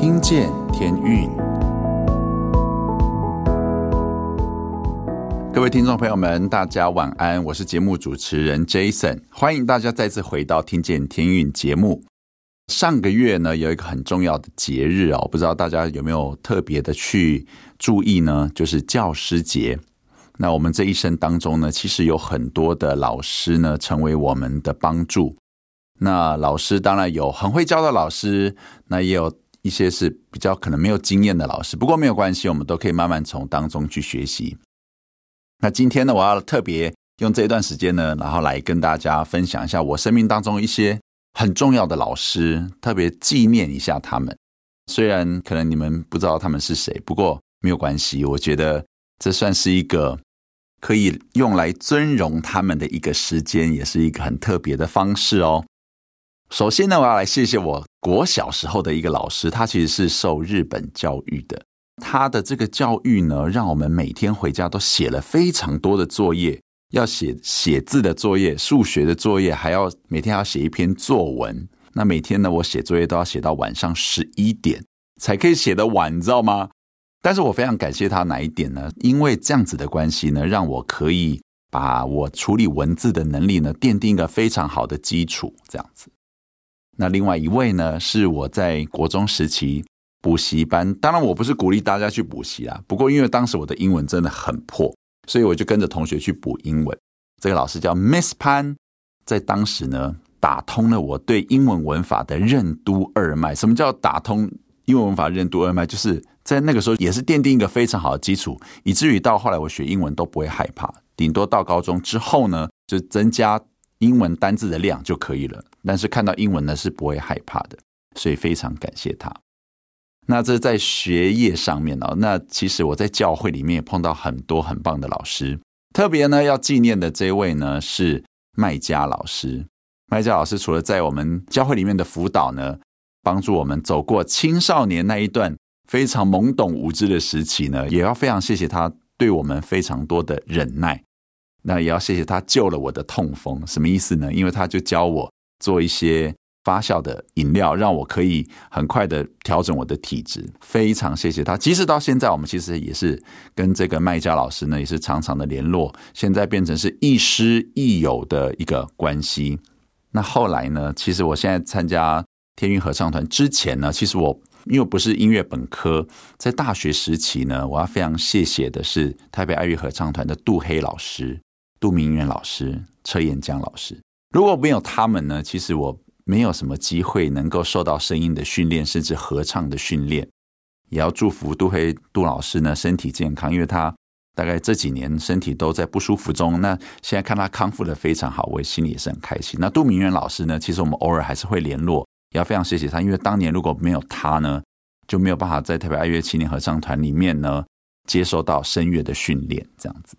听见天运，各位听众朋友们，大家晚安，我是节目主持人 Jason，欢迎大家再次回到《听见天运》节目。上个月呢，有一个很重要的节日哦，不知道大家有没有特别的去注意呢？就是教师节。那我们这一生当中呢，其实有很多的老师呢，成为我们的帮助。那老师当然有很会教的老师，那也有一些是比较可能没有经验的老师。不过没有关系，我们都可以慢慢从当中去学习。那今天呢，我要特别用这一段时间呢，然后来跟大家分享一下我生命当中一些很重要的老师，特别纪念一下他们。虽然可能你们不知道他们是谁，不过没有关系，我觉得这算是一个。可以用来尊荣他们的一个时间，也是一个很特别的方式哦。首先呢，我要来谢谢我国小时候的一个老师，他其实是受日本教育的。他的这个教育呢，让我们每天回家都写了非常多的作业，要写写字的作业、数学的作业，还要每天要写一篇作文。那每天呢，我写作业都要写到晚上十一点才可以写得完，你知道吗？但是我非常感谢他哪一点呢？因为这样子的关系呢，让我可以把我处理文字的能力呢，奠定一个非常好的基础。这样子。那另外一位呢，是我在国中时期补习班。当然，我不是鼓励大家去补习啊。不过，因为当时我的英文真的很破，所以我就跟着同学去补英文。这个老师叫 Miss 潘，在当时呢，打通了我对英文文法的任督二脉。什么叫打通英文文法任督二脉？就是。在那个时候也是奠定一个非常好的基础，以至于到后来我学英文都不会害怕。顶多到高中之后呢，就增加英文单字的量就可以了。但是看到英文呢是不会害怕的，所以非常感谢他。那这在学业上面哦，那其实我在教会里面也碰到很多很棒的老师，特别呢要纪念的这位呢是麦嘉老师。麦嘉老师除了在我们教会里面的辅导呢，帮助我们走过青少年那一段。非常懵懂无知的时期呢，也要非常谢谢他对我们非常多的忍耐。那也要谢谢他救了我的痛风，什么意思呢？因为他就教我做一些发酵的饮料，让我可以很快的调整我的体质。非常谢谢他。即使到现在，我们其实也是跟这个麦家老师呢，也是常常的联络。现在变成是亦师亦友的一个关系。那后来呢，其实我现在参加天韵合唱团之前呢，其实我。因为不是音乐本科，在大学时期呢，我要非常谢谢的是台北爱乐合唱团的杜黑老师、杜明远老师、车延江老师。如果没有他们呢，其实我没有什么机会能够受到声音的训练，甚至合唱的训练。也要祝福杜黑杜老师呢身体健康，因为他大概这几年身体都在不舒服中。那现在看他康复得非常好，我心里也是很开心。那杜明远老师呢，其实我们偶尔还是会联络。也要非常谢谢他，因为当年如果没有他呢，就没有办法在台北爱乐青年合唱团里面呢接受到声乐的训练，这样子。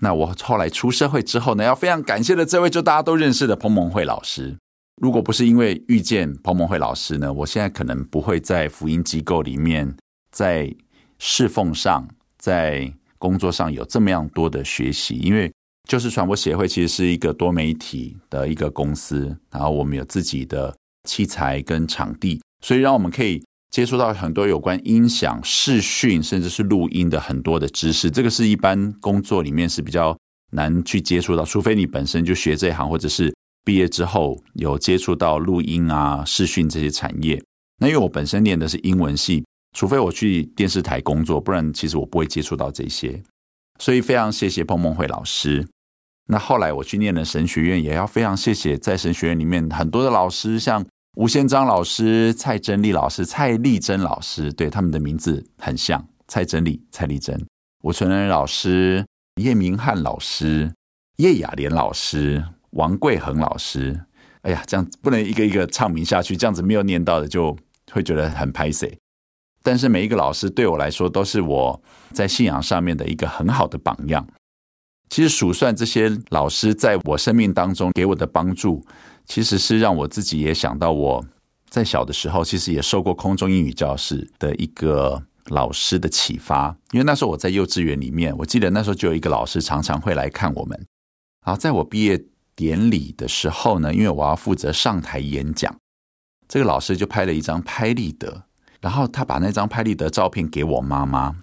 那我后来出社会之后呢，要非常感谢的这位就大家都认识的彭蒙惠老师。如果不是因为遇见彭蒙惠老师呢，我现在可能不会在福音机构里面，在侍奉上，在工作上有这么样多的学习。因为就是传播协会其实是一个多媒体的一个公司，然后我们有自己的。器材跟场地，所以让我们可以接触到很多有关音响、视讯，甚至是录音的很多的知识。这个是一般工作里面是比较难去接触到，除非你本身就学这一行，或者是毕业之后有接触到录音啊、视讯这些产业。那因为我本身念的是英文系，除非我去电视台工作，不然其实我不会接触到这些。所以非常谢谢彭梦慧老师。那后来我去念了神学院，也要非常谢谢在神学院里面很多的老师，像。吴宪章老师、蔡真丽老师、蔡丽珍老师，对他们的名字很像，蔡真丽、蔡丽珍、吴纯恩老师、叶明汉老师、叶雅莲老师、王贵恒老师。哎呀，这样不能一个一个唱名下去，这样子没有念到的就会觉得很拍谢。但是每一个老师对我来说都是我在信仰上面的一个很好的榜样。其实数算这些老师在我生命当中给我的帮助。其实是让我自己也想到，我在小的时候其实也受过空中英语教室的一个老师的启发，因为那时候我在幼稚园里面，我记得那时候就有一个老师常常会来看我们。然后在我毕业典礼的时候呢，因为我要负责上台演讲，这个老师就拍了一张拍立得，然后他把那张拍立得照片给我妈妈。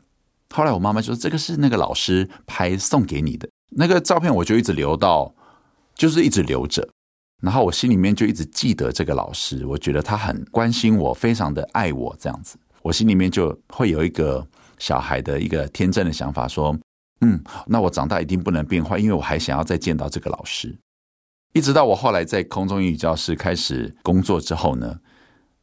后来我妈妈就说：“这个是那个老师拍送给你的那个照片。”我就一直留到，就是一直留着。然后我心里面就一直记得这个老师，我觉得他很关心我，非常的爱我，这样子，我心里面就会有一个小孩的一个天真的想法，说：“嗯，那我长大一定不能变坏，因为我还想要再见到这个老师。”一直到我后来在空中英语教室开始工作之后呢，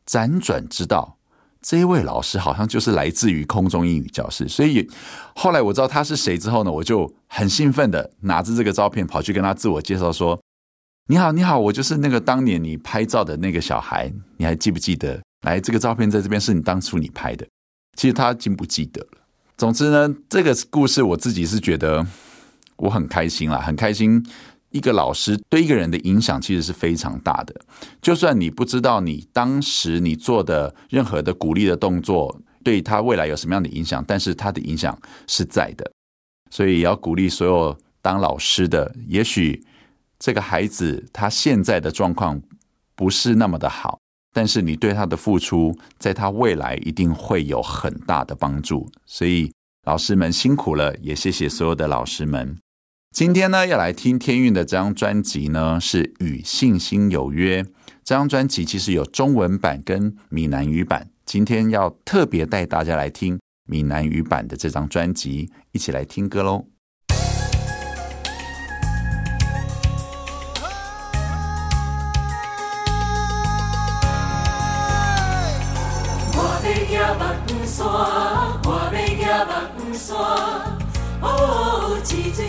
辗转知道。这一位老师好像就是来自于空中英语教室，所以后来我知道他是谁之后呢，我就很兴奋的拿着这个照片跑去跟他自我介绍说：“你好，你好，我就是那个当年你拍照的那个小孩，你还记不记得？来，这个照片在这边是你当初你拍的。其实他已经不记得了。总之呢，这个故事我自己是觉得我很开心啦，很开心。”一个老师对一个人的影响其实是非常大的。就算你不知道你当时你做的任何的鼓励的动作对他未来有什么样的影响，但是他的影响是在的。所以也要鼓励所有当老师的。也许这个孩子他现在的状况不是那么的好，但是你对他的付出，在他未来一定会有很大的帮助。所以老师们辛苦了，也谢谢所有的老师们。今天呢，要来听天韵的这张专辑呢，是《与信心有约》。这张专辑其实有中文版跟闽南语版。今天要特别带大家来听闽南语版的这张专辑，一起来听歌喽。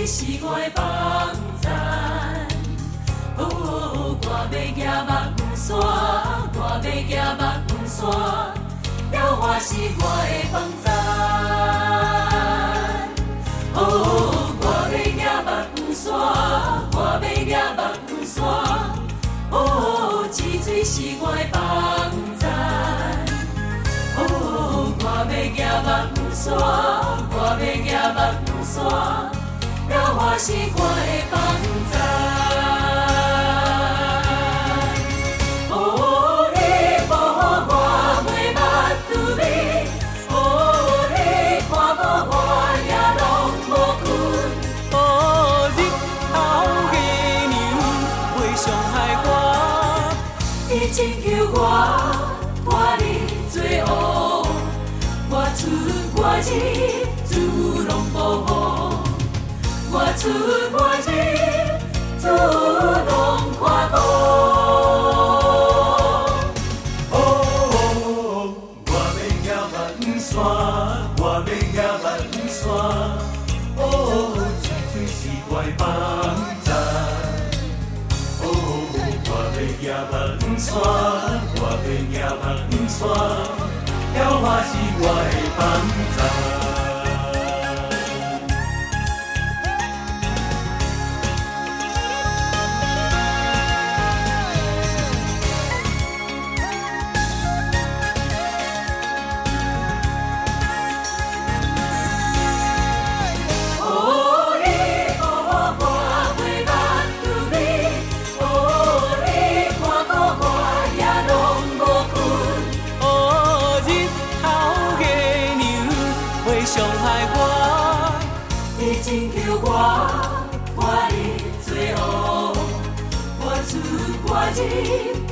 是我的帮赞。哦，我要行目山，我要行目山，了花是我的帮赞。哦，我要行目山，我要行目山。哦，积水是我的帮赞。哦，我要行目山，我要行目。了我是我的帮赞。哦，你保护我袂目拄迷，哦，你看顾我也拢无困，哦，日头月亮袂伤害我，你拯救我我离罪恶，我出我入。我出我入，主拢看顾。哦，我要行目山，我要行目山。哦，积水是我的帮赞。哦，我要行目山，我要行目山。了我是我的帮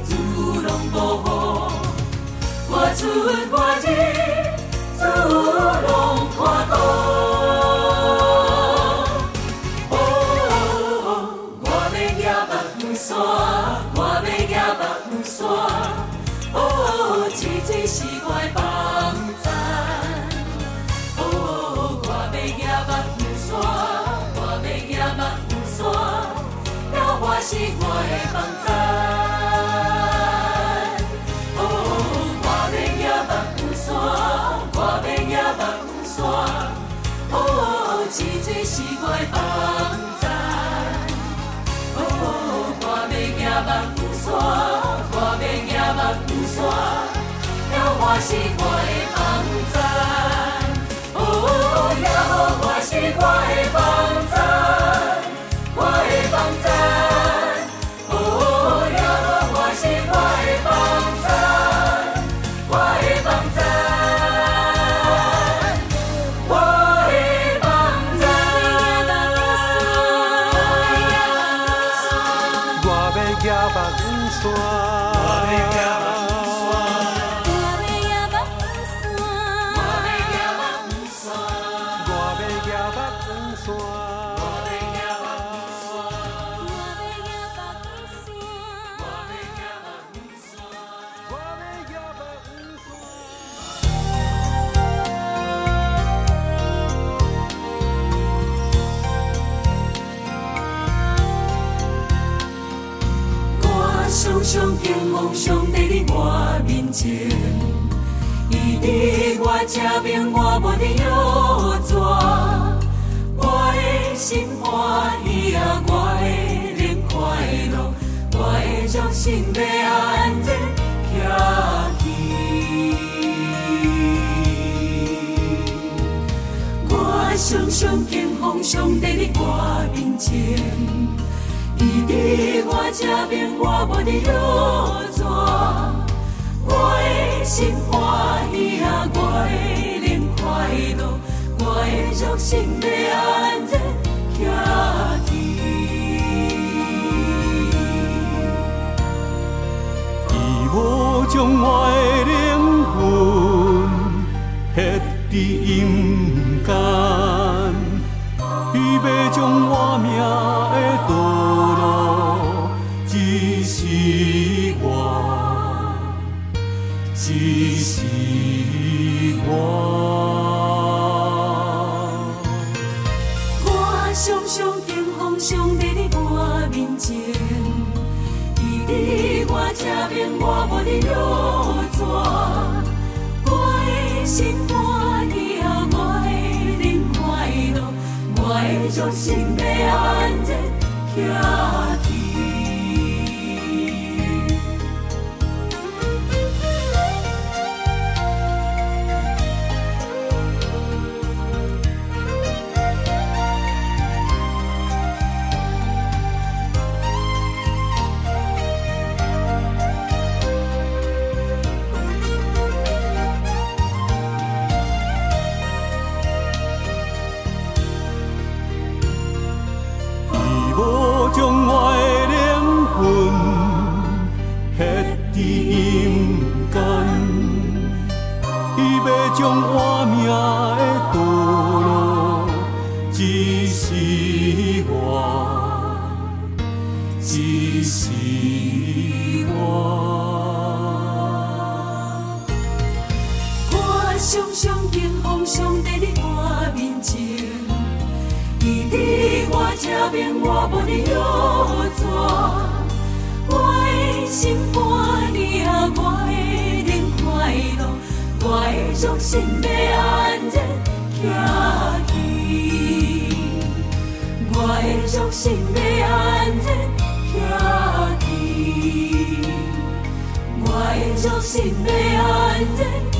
主拢保护，我出我入，主拢看顾。哦，我要行目山，我要行目山。哦，积水是我的帮赞。哦，我要行目山，我要行目山。了我是我的帮赞。这是我的帮赞。哦，我要行目山，我要行目山，了我是我的的肉身要安然徛去。我常常敬奉上帝伫我面前。伊伫我这边，我无伫落纸。我的心欢喜啊，我的灵快乐，我的肉身要安无将然变我无的约束，我心肝你啊我会更快乐，我的心要安然家庭，我的心要安然家庭，我的心要安然。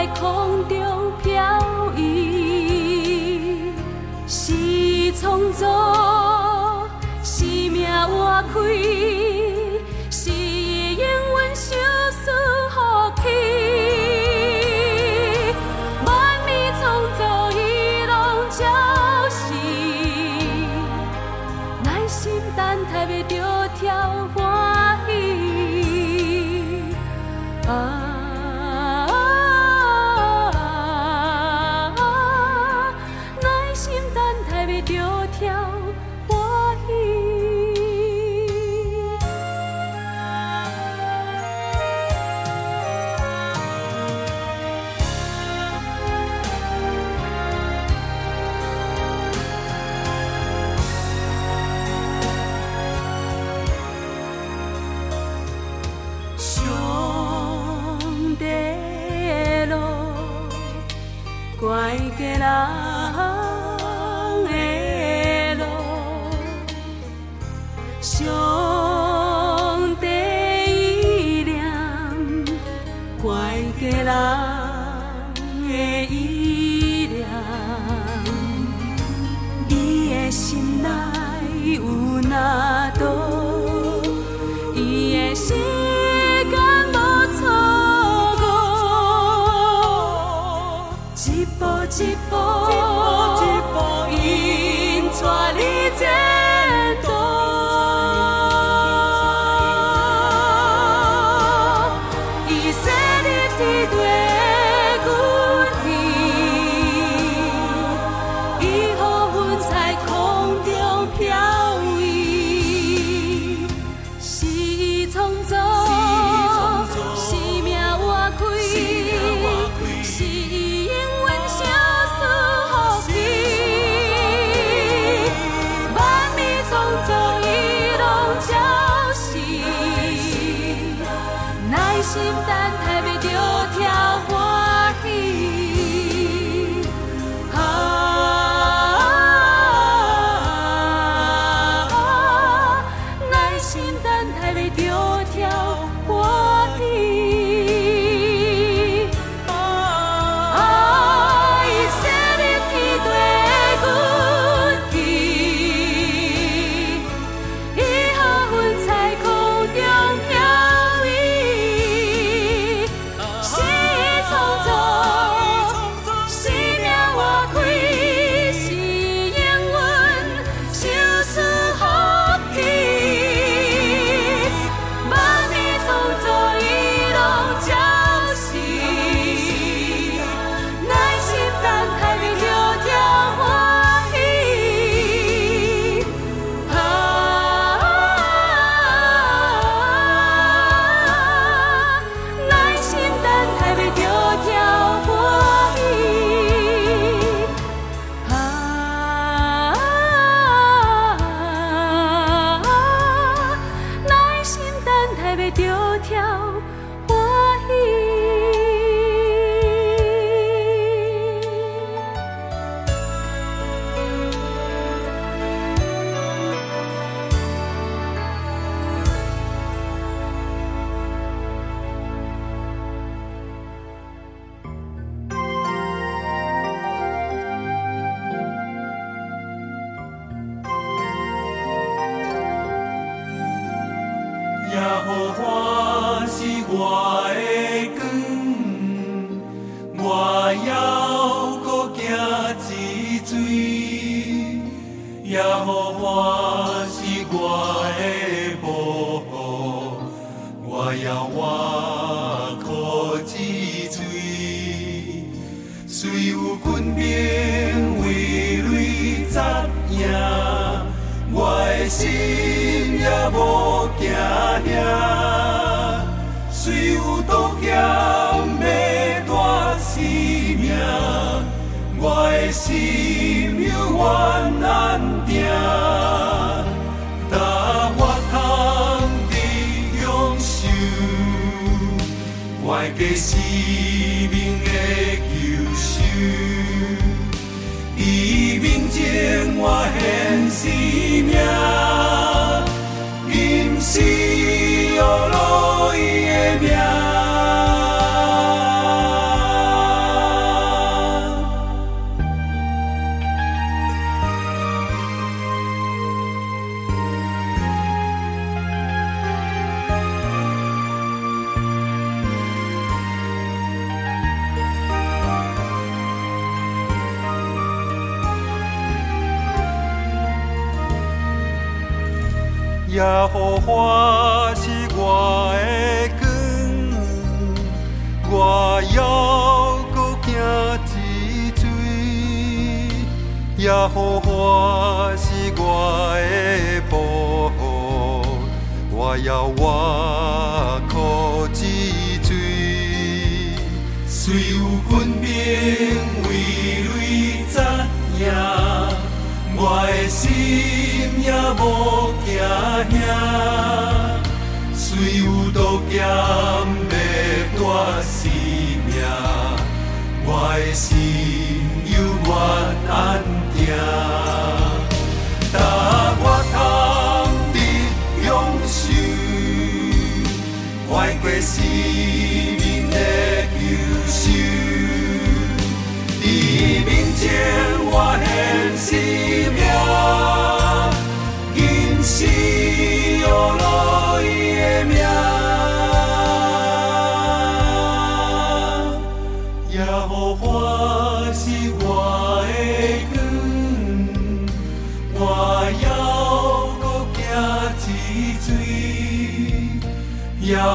在空中飘移，是创造，是命活开。欢喜光我是我的光，我要搁行一追，也好我是我的保护，我要我靠一追，虽有军兵为里扎呀。我的心也无惊吓。虽有刀剑要夺性命，我的心犹原安定。但我通得永寿，怀过生命的救赎。你面前我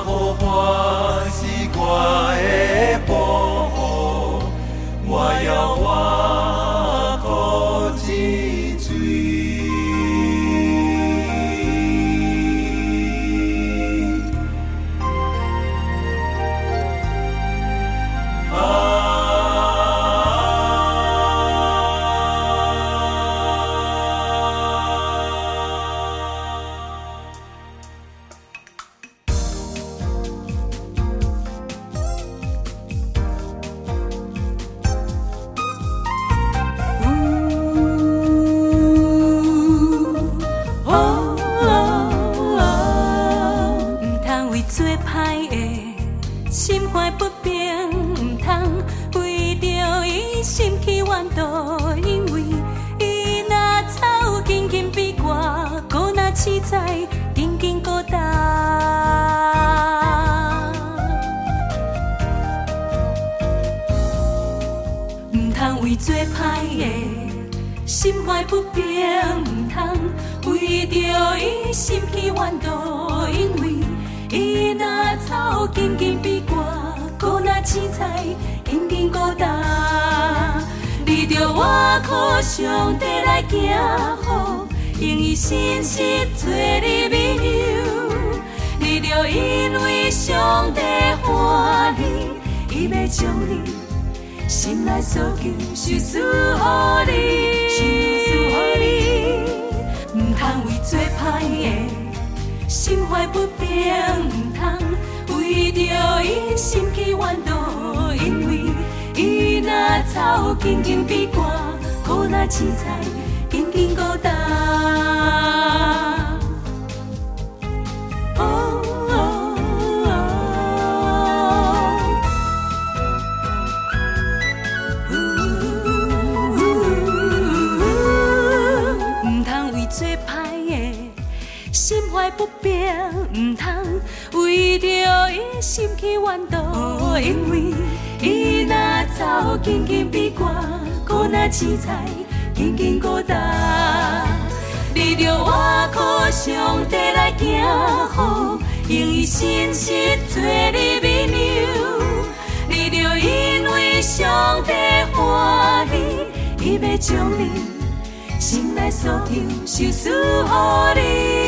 水。耶和华是我的保护，我要心起怨妒，因为伊若走紧紧比我，孤若痴在紧紧孤单。唔通为做歹的，心怀不平；唔通为着伊心起怨妒，因为伊若走紧紧比我，孤若痴在紧紧孤单。你着我靠上帝来行好，用伊信实做你美友。你着因为上帝欢喜，伊要将你。心内所求，收赐予你，收赐予你。唔通为做歹的，心怀不平；唔通为着伊心去怨妒，伊若走紧紧比我，孤若痴在紧紧孤单。哦哦唔通为做歹的，心怀不平；唔通为着伊心起怨妒，因为伊若走紧紧比我，孤若痴在紧紧孤单。你着我靠上帝来行好，用伊信实做你美友。你着因为上帝欢喜，伊要将你心内所求收赐予你。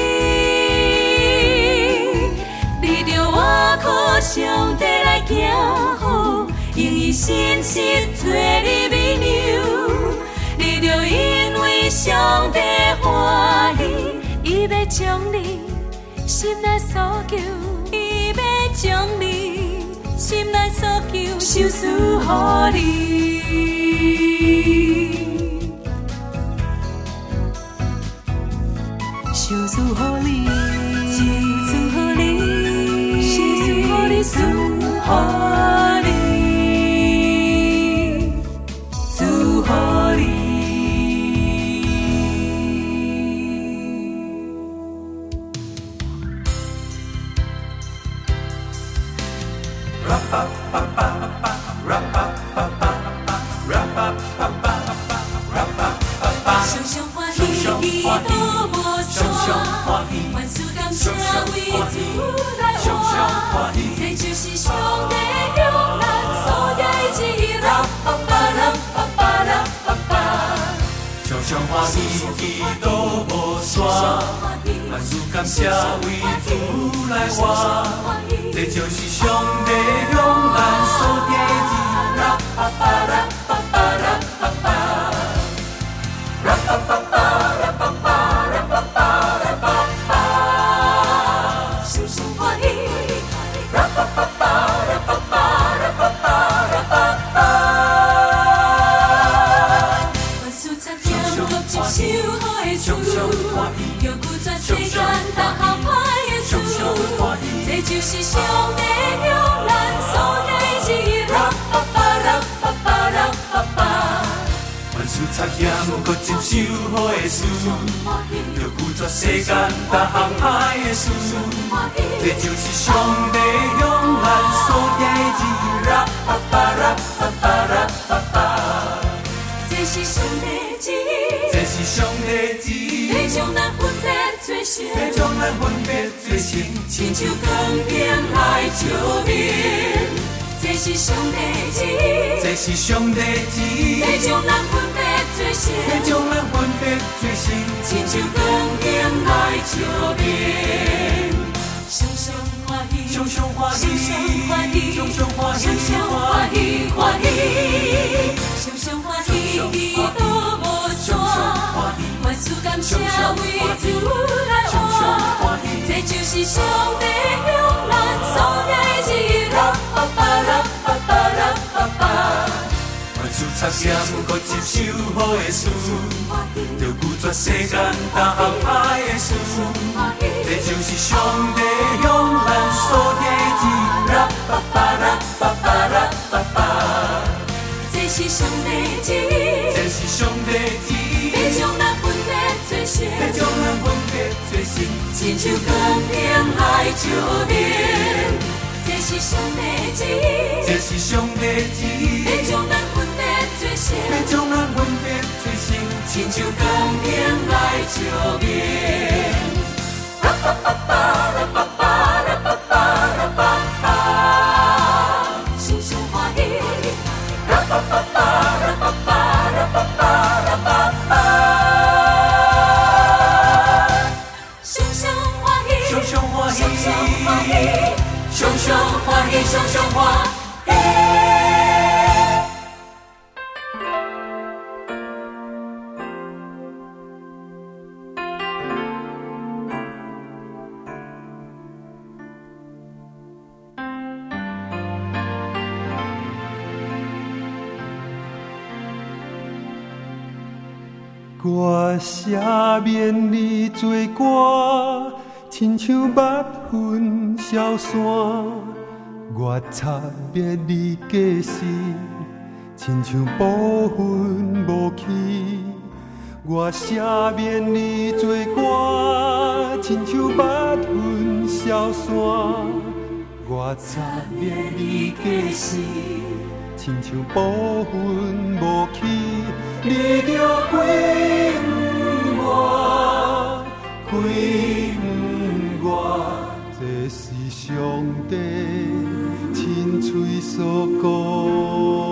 信实做你美友。你着因为上帝欢喜，伊要将你心内所求，伊要将你心内所求收赐予你。收赐予你，收赐予你，收赐予你，就是上帝向咱所爱之意。啦啦吧吧啦吧吧，上欢喜，祈祷无山，万事感谢为主来活，这就是上帝用咱所给予。啦吧吧啦吧吧啦是上帝向咱所给予。啦吧吧啦吧吧啦吧吧，万事插剑，各接受好的事，着拒绝世间逐项歹的事，这就是上帝向咱所给予。啦吧吧啦吧吧啦吧吧，这是上帝旨意，这是上帝咱分别做成，要将咱分别做成，亲像光点来照明。这是上帝旨意，这是上帝旨意，要将咱分别做成，要将咱分别做成，亲像光点来照明。常常欢喜，常常欢喜，常常欢喜，常常欢喜，欢喜，欢喜，祈祷无山，万事感谢为主来活，这就是上帝向咱所给予。啦吧吧啦吧吧啦吧吧，万事插剑，各接受好的事，着拒绝世间逐项歹的事，这就是上帝向咱所给予。啦吧吧啦吧吧啦吧吧，这是上帝，这是上帝，别做成，要将咱分别做成，亲像光点来照面。这是上帝旨意，这是上帝旨意，要将咱分别做成，要将咱分别做成，亲像光点来照明。啦吧吧吧啦常欢喜，常常欢喜，常常欢喜，常常欢喜。我赦免你罪过，亲像蜜粉消散；我擦灭你过失，亲像雾粉无去；我赦免你罪过，亲像蜜粉消散；我擦灭你过失，亲像雾粉无去。你着归我，归，上帝亲嘴所讲。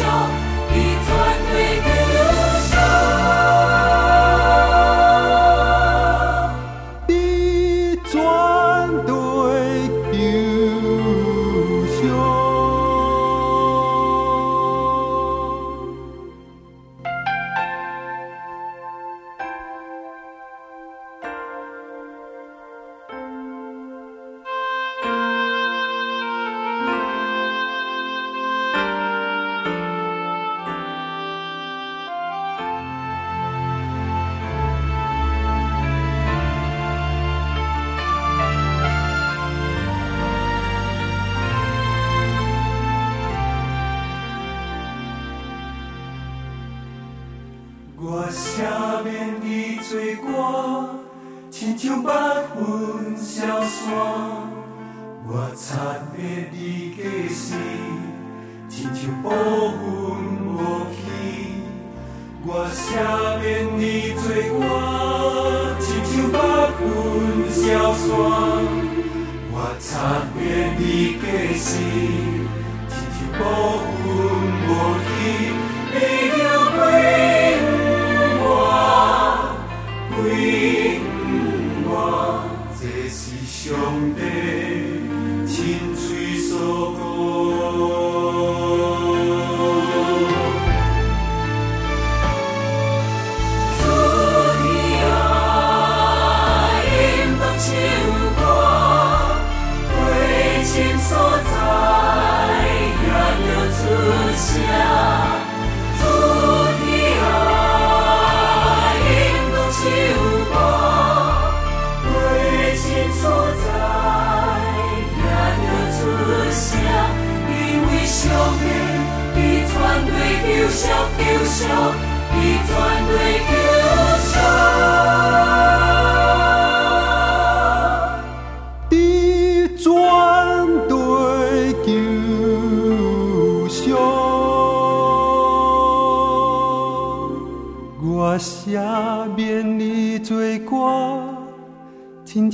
show.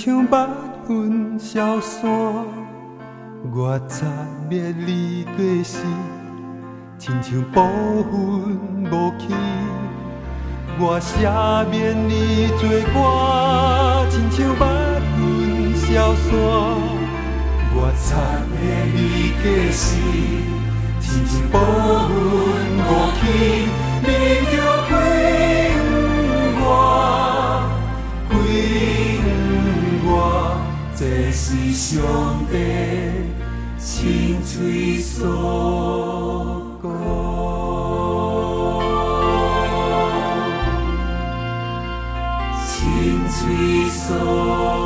亲像北云消散；我擦灭你过失。亲像暴风无去，我写免你作歌，亲像北云消散。我擦灭你过失，亲像暴风无去。你着归我，是上帝亲嘴所亲嘴所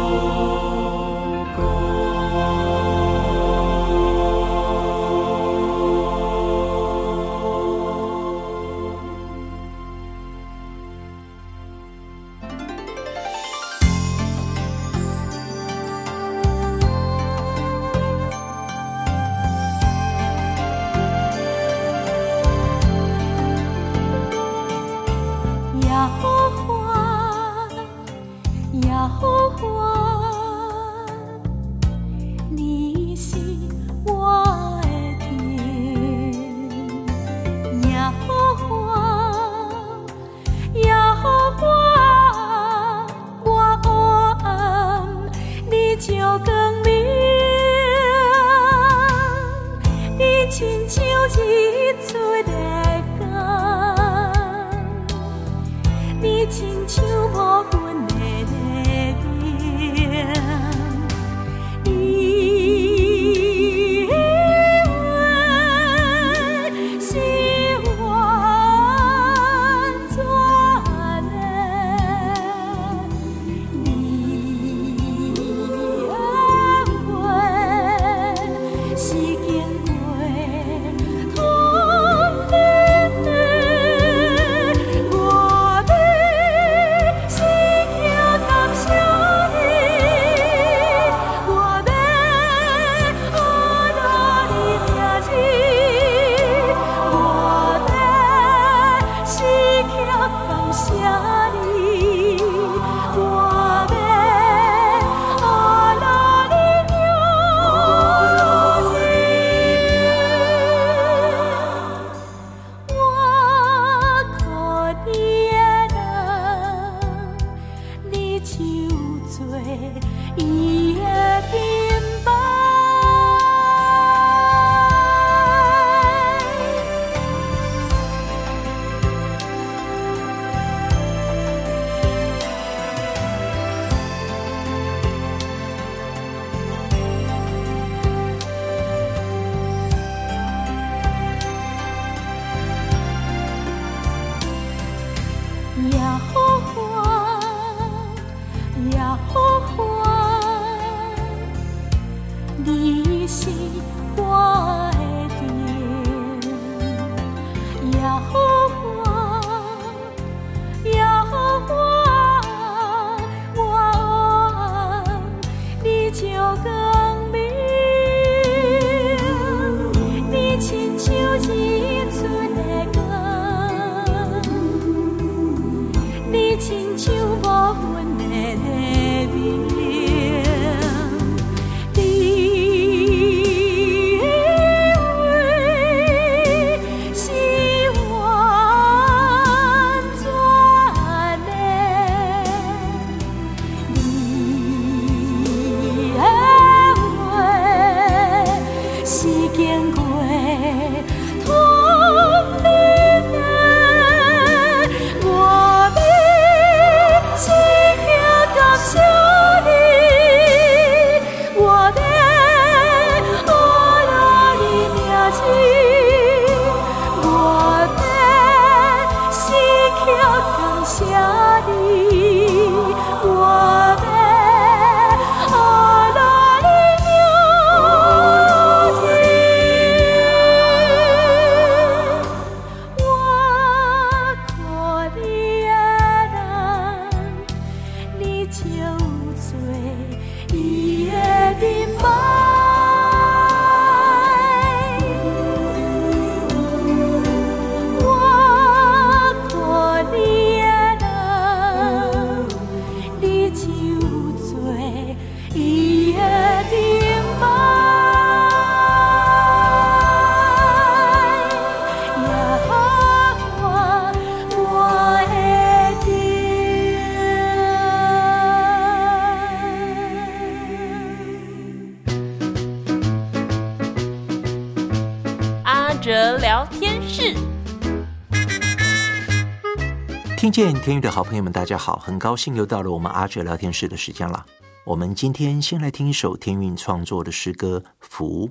听见天韵的好朋友们，大家好，很高兴又到了我们阿哲聊天室的时间了。我们今天先来听一首天韵创作的诗歌《福》，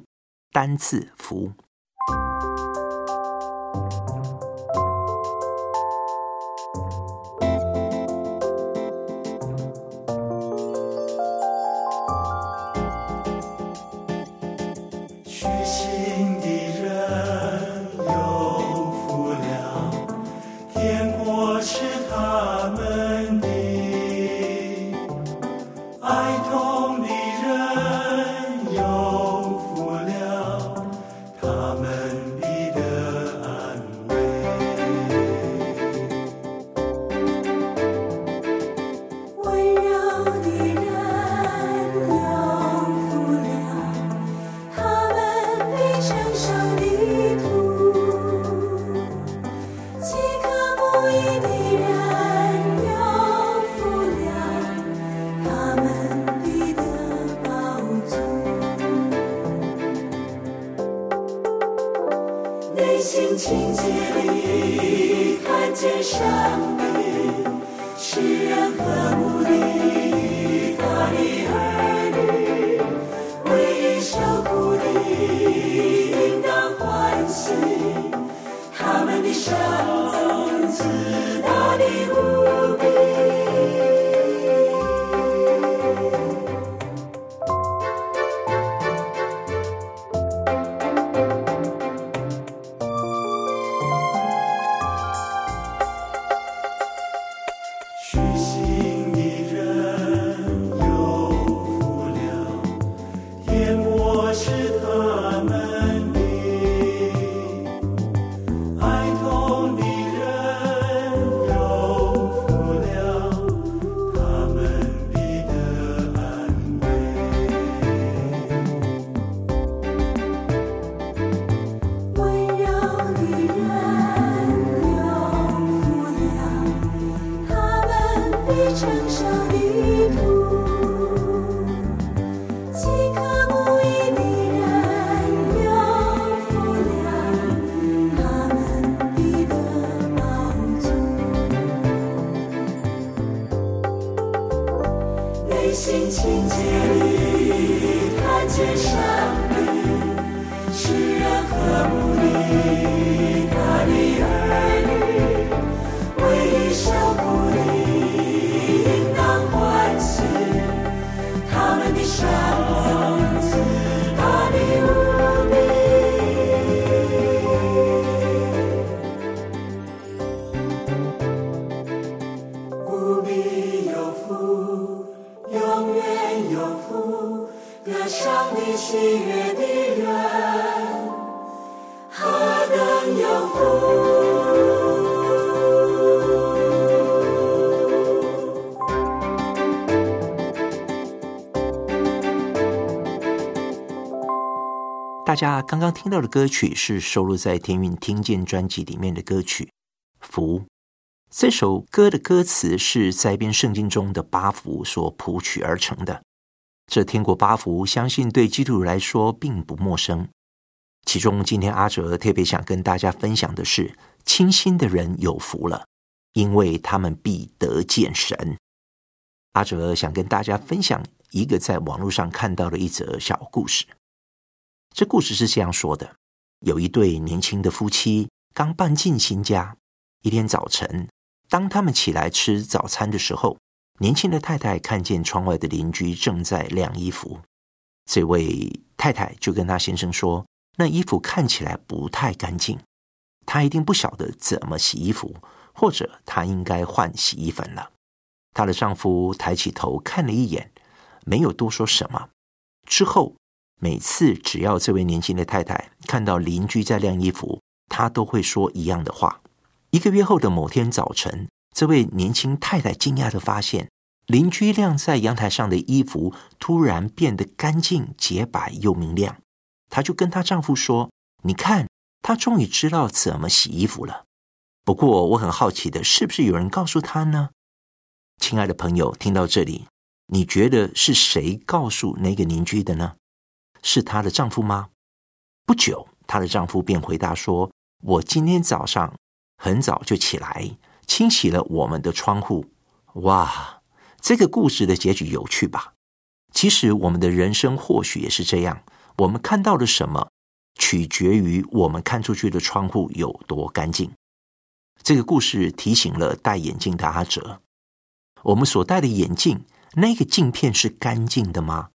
单字“福”。家刚刚听到的歌曲是收录在天韵听见专辑里面的歌曲《福》。这首歌的歌词是在编圣经中的八福所谱曲而成的。这天国八福，相信对基督徒来说并不陌生。其中，今天阿哲特别想跟大家分享的是：清心的人有福了，因为他们必得见神。阿哲想跟大家分享一个在网络上看到的一则小故事。这故事是这样说的：有一对年轻的夫妻刚搬进新家，一天早晨，当他们起来吃早餐的时候。年轻的太太看见窗外的邻居正在晾衣服，这位太太就跟她先生说：“那衣服看起来不太干净，她一定不晓得怎么洗衣服，或者她应该换洗衣粉了。”她的丈夫抬起头看了一眼，没有多说什么。之后，每次只要这位年轻的太太看到邻居在晾衣服，她都会说一样的话。一个月后的某天早晨。这位年轻太太惊讶地发现，邻居晾在阳台上的衣服突然变得干净、洁白又明亮。她就跟她丈夫说：“你看，她终于知道怎么洗衣服了。”不过，我很好奇的是，不是有人告诉她呢？亲爱的朋友，听到这里，你觉得是谁告诉那个邻居的呢？是她的丈夫吗？不久，她的丈夫便回答说：“我今天早上很早就起来，清洗了我们的窗户。”哇，这个故事的结局有趣吧？其实我们的人生或许也是这样，我们看到了什么，取决于我们看出去的窗户有多干净。这个故事提醒了戴眼镜的阿哲：我们所戴的眼镜，那个镜片是干净的吗？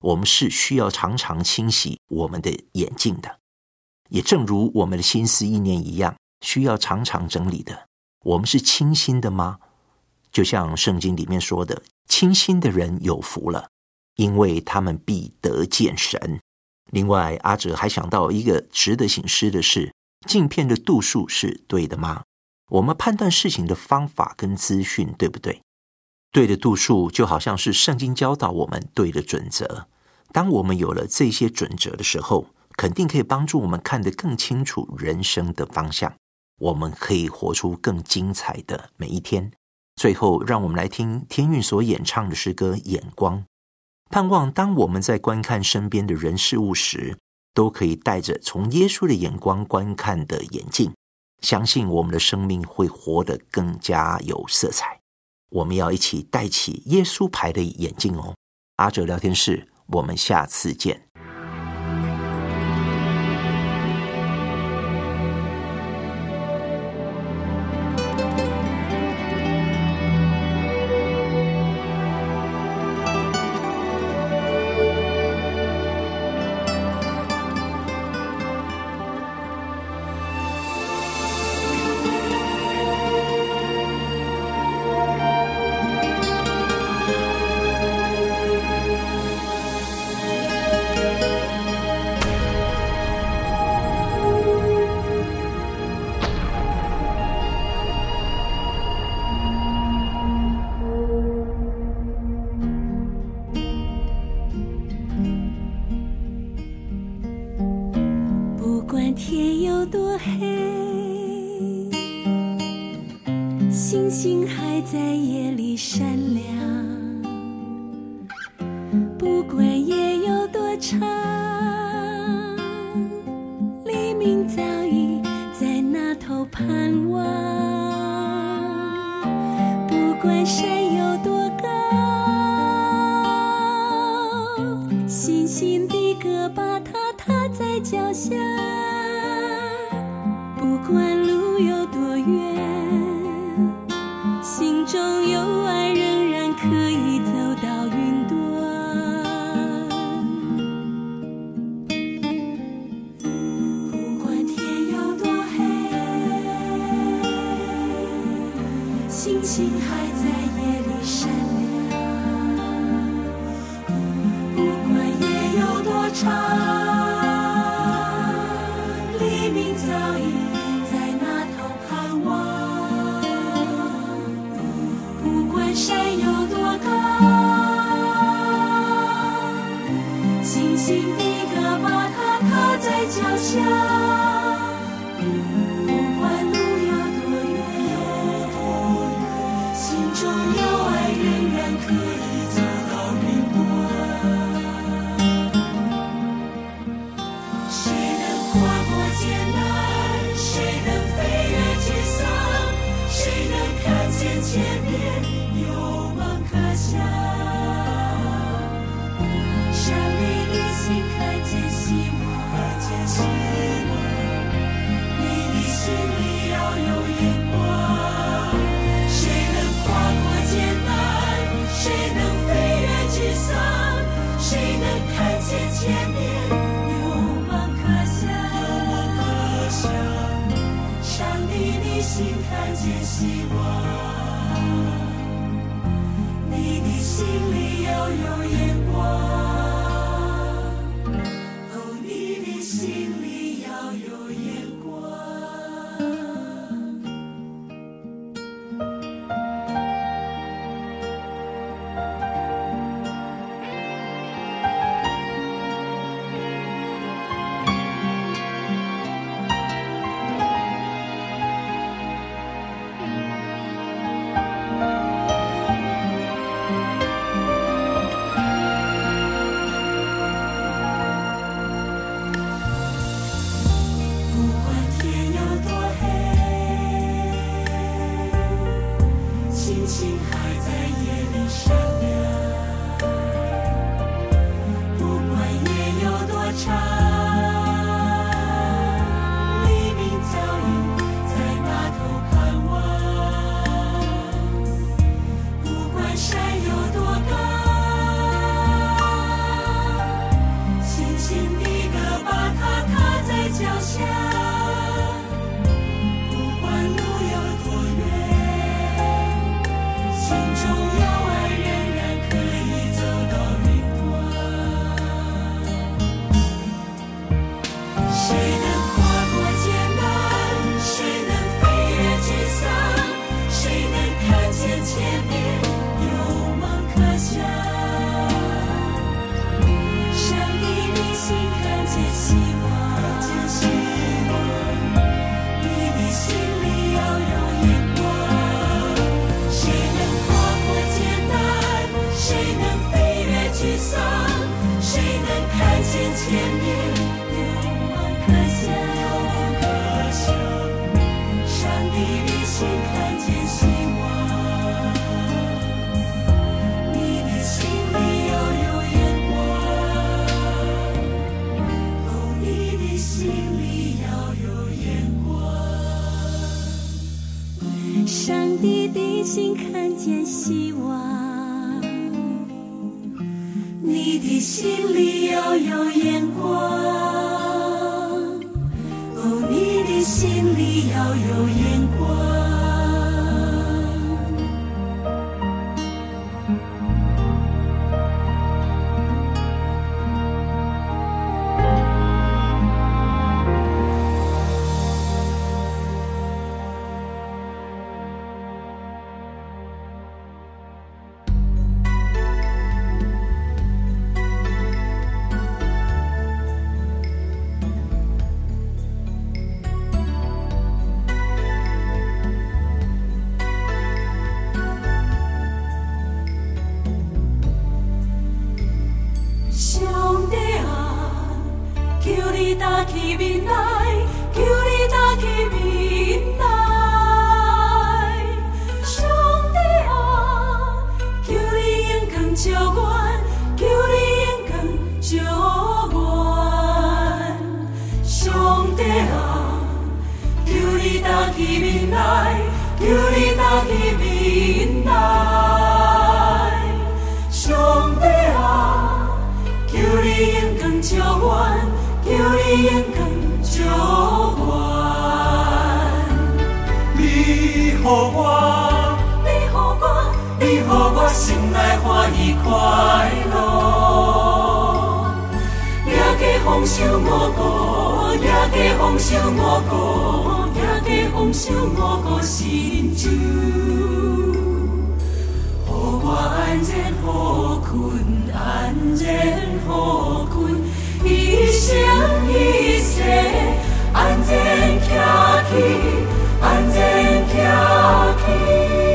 我们是需要常常清洗我们的眼镜的。也正如我们的心思意念一样，需要常常整理的。我们是清心的吗？就像圣经里面说的：“清心的人有福了，因为他们必得见神。”另外，阿哲还想到一个值得省思的是：镜片的度数是对的吗？我们判断事情的方法跟资讯对不对？对的度数就好像是圣经教导我们对的准则。当我们有了这些准则的时候，肯定可以帮助我们看得更清楚人生的方向。我们可以活出更精彩的每一天。最后，让我们来听天韵所演唱的诗歌《眼光》，盼望当我们在观看身边的人事物时，都可以带着从耶稣的眼光观看的眼镜。相信我们的生命会活得更加有色彩。我们要一起戴起耶稣牌的眼镜哦。阿哲聊天室，我们下次见。管山有多高，星星的歌把它踏在脚下。红烧我个，夜夜红烧我个，夜夜红烧我个心肠。乎？我安然乎困，安然乎困，一生一世安然飘去，安然飘去。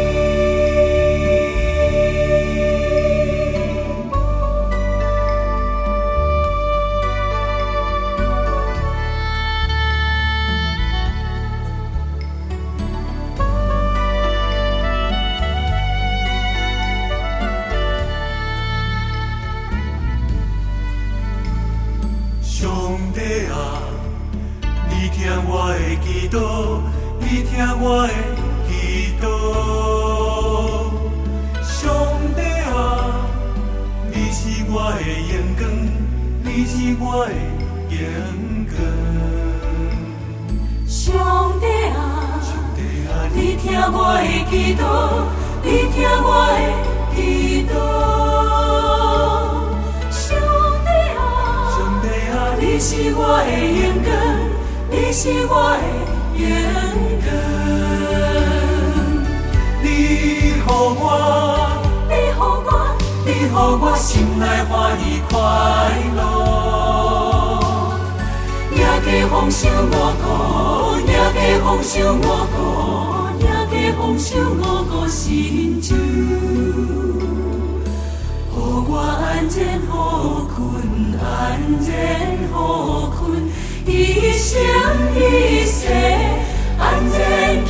我的祈祷，你听我的祈祷。兄弟啊，兄弟啊，你是我的缘根，你是我的缘根。你好我，你好我，你好我，心内欢喜快乐。也给丰收我谷，也给丰收我谷。奉上我个心中，予我安枕好困，安枕好困，一生一世安枕起。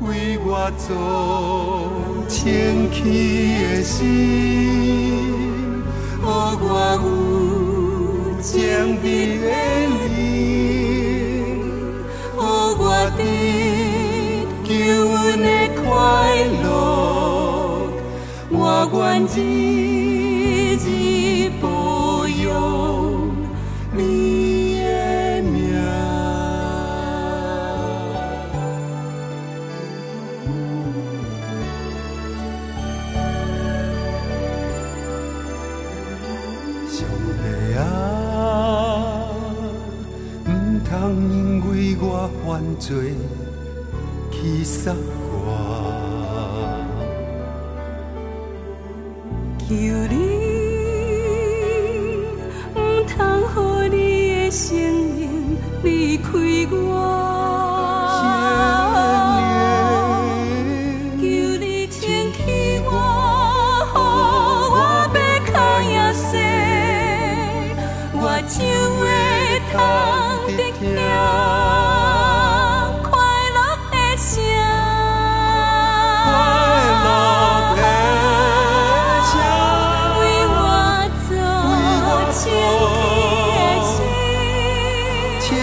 为我做清气的心，让我有正直的灵，让我得救恩的快乐。我愿日犯罪去杀我。求你清